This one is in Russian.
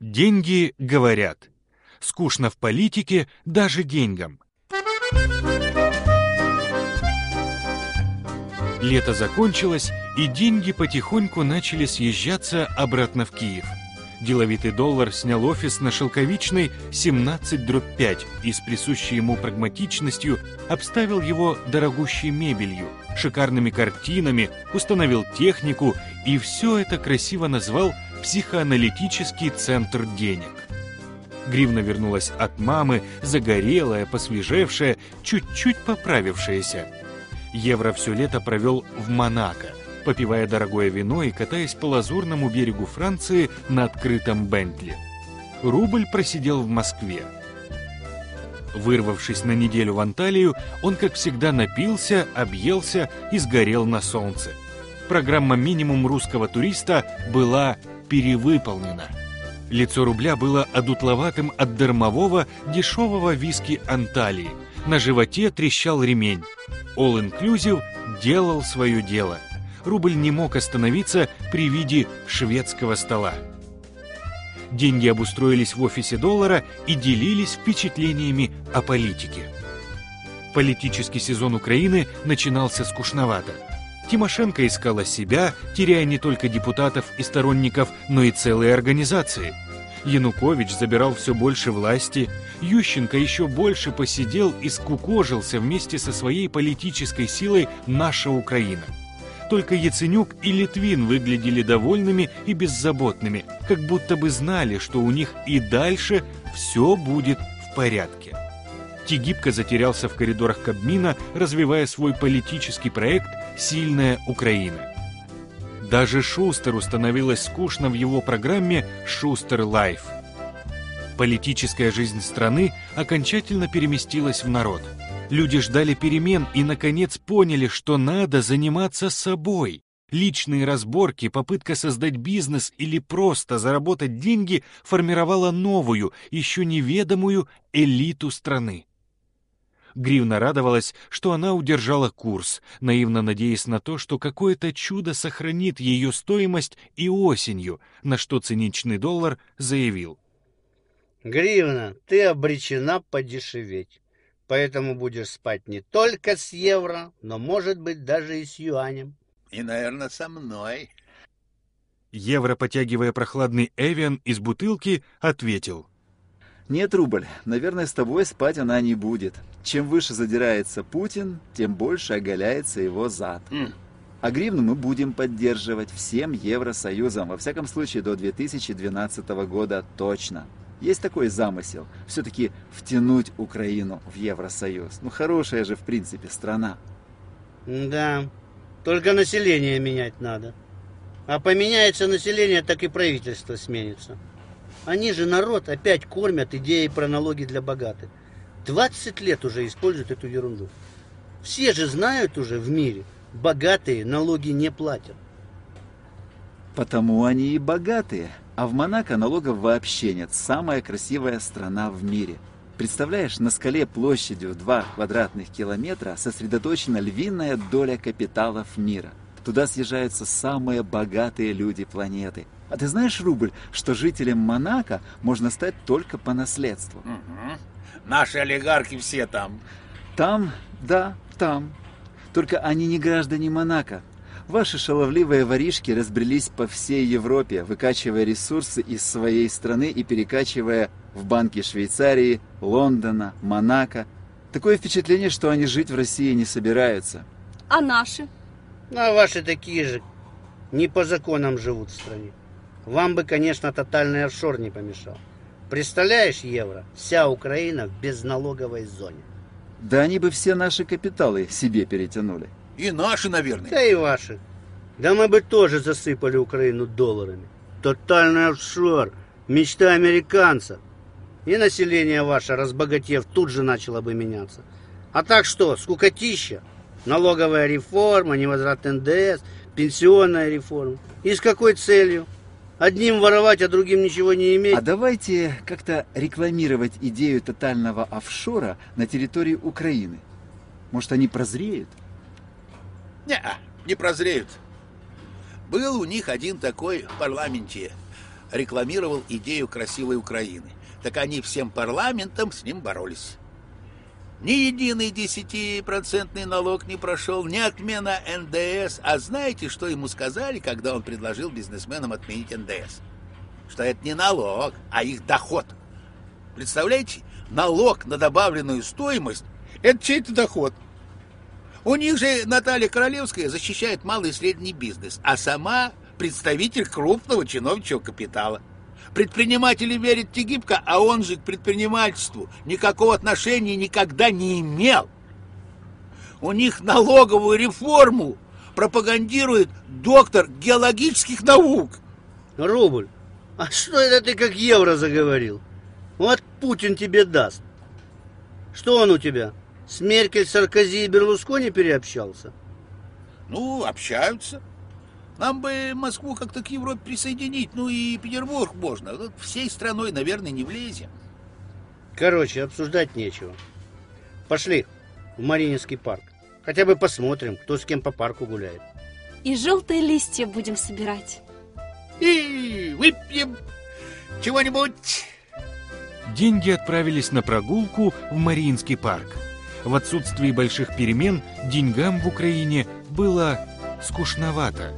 Деньги говорят. Скучно в политике даже деньгам. Лето закончилось, и деньги потихоньку начали съезжаться обратно в Киев. Деловитый доллар снял офис на Шелковичной 17-5 и с присущей ему прагматичностью обставил его дорогущей мебелью, шикарными картинами, установил технику и все это красиво назвал «психоаналитический центр денег». Гривна вернулась от мамы, загорелая, посвежевшая, чуть-чуть поправившаяся. Евро все лето провел в Монако – попивая дорогое вино и катаясь по лазурному берегу Франции на открытом Бентли. Рубль просидел в Москве. Вырвавшись на неделю в Анталию, он, как всегда, напился, объелся и сгорел на солнце. Программа «Минимум русского туриста» была перевыполнена. Лицо рубля было одутловатым от дармового дешевого виски Анталии. На животе трещал ремень. All Inclusive делал свое дело – рубль не мог остановиться при виде шведского стола. Деньги обустроились в офисе доллара и делились впечатлениями о политике. Политический сезон Украины начинался скучновато. Тимошенко искала себя, теряя не только депутатов и сторонников, но и целые организации. Янукович забирал все больше власти, Ющенко еще больше посидел и скукожился вместе со своей политической силой «Наша Украина». Только Яценюк и Литвин выглядели довольными и беззаботными, как будто бы знали, что у них и дальше все будет в порядке. Тигипко затерялся в коридорах Кабмина, развивая свой политический проект «Сильная Украина». Даже Шустеру становилось скучно в его программе «Шустер Live». Политическая жизнь страны окончательно переместилась в народ – Люди ждали перемен и, наконец, поняли, что надо заниматься собой. Личные разборки, попытка создать бизнес или просто заработать деньги формировала новую, еще неведомую элиту страны. Гривна радовалась, что она удержала курс, наивно надеясь на то, что какое-то чудо сохранит ее стоимость и осенью, на что циничный доллар заявил. «Гривна, ты обречена подешеветь поэтому будешь спать не только с евро, но, может быть, даже и с юанем. И, наверное, со мной. Евро, потягивая прохладный Эвиан из бутылки, ответил. Нет, Рубль, наверное, с тобой спать она не будет. Чем выше задирается Путин, тем больше оголяется его зад. Mm. А гривну мы будем поддерживать всем Евросоюзом, во всяком случае до 2012 года точно. Есть такой замысел, все-таки втянуть Украину в Евросоюз. Ну, хорошая же, в принципе, страна. Да, только население менять надо. А поменяется население, так и правительство сменится. Они же народ опять кормят идеей про налоги для богатых. 20 лет уже используют эту ерунду. Все же знают уже в мире, богатые налоги не платят. Потому они и богатые. А в Монако налогов вообще нет. Самая красивая страна в мире. Представляешь, на скале площадью 2 квадратных километра сосредоточена львиная доля капиталов мира. Туда съезжаются самые богатые люди планеты. А ты знаешь, Рубль, что жителям Монако можно стать только по наследству? Угу. Наши олигархи все там. Там, да, там. Только они не граждане Монако, Ваши шаловливые воришки разбрелись по всей Европе, выкачивая ресурсы из своей страны и перекачивая в банки Швейцарии, Лондона, Монако. Такое впечатление, что они жить в России не собираются. А наши? Ну, а ваши такие же. Не по законам живут в стране. Вам бы, конечно, тотальный офшор не помешал. Представляешь, евро, вся Украина в безналоговой зоне. Да они бы все наши капиталы себе перетянули. И наши, наверное. Да и ваши. Да мы бы тоже засыпали Украину долларами. Тотальный офшор. Мечта американцев. И население ваше, разбогатев, тут же начало бы меняться. А так что, скукотища? Налоговая реформа, невозврат НДС, пенсионная реформа. И с какой целью? Одним воровать, а другим ничего не иметь. А давайте как-то рекламировать идею тотального офшора на территории Украины. Может, они прозреют? Не, не прозреют. Был у них один такой в парламенте. рекламировал идею красивой Украины. Так они всем парламентом с ним боролись. Ни единый десятипроцентный налог не прошел, ни отмена НДС. А знаете, что ему сказали, когда он предложил бизнесменам отменить НДС? Что это не налог, а их доход. Представляете? Налог на добавленную стоимость – это чей-то доход. У них же Наталья Королевская защищает малый и средний бизнес, а сама представитель крупного чиновничьего капитала. Предприниматели верят Тегибко, а он же к предпринимательству никакого отношения никогда не имел. У них налоговую реформу пропагандирует доктор геологических наук. Рубль, а что это ты как евро заговорил? Вот Путин тебе даст. Что он у тебя? С Меркель, Саркози и Берлускони переобщался? Ну, общаются. Нам бы Москву как-то к Европе присоединить, ну и Петербург можно. Вот всей страной, наверное, не влезем. Короче, обсуждать нечего. Пошли в Марининский парк. Хотя бы посмотрим, кто с кем по парку гуляет. И желтые листья будем собирать. И выпьем чего-нибудь. Деньги отправились на прогулку в Мариинский парк. В отсутствии больших перемен деньгам в Украине было скучновато.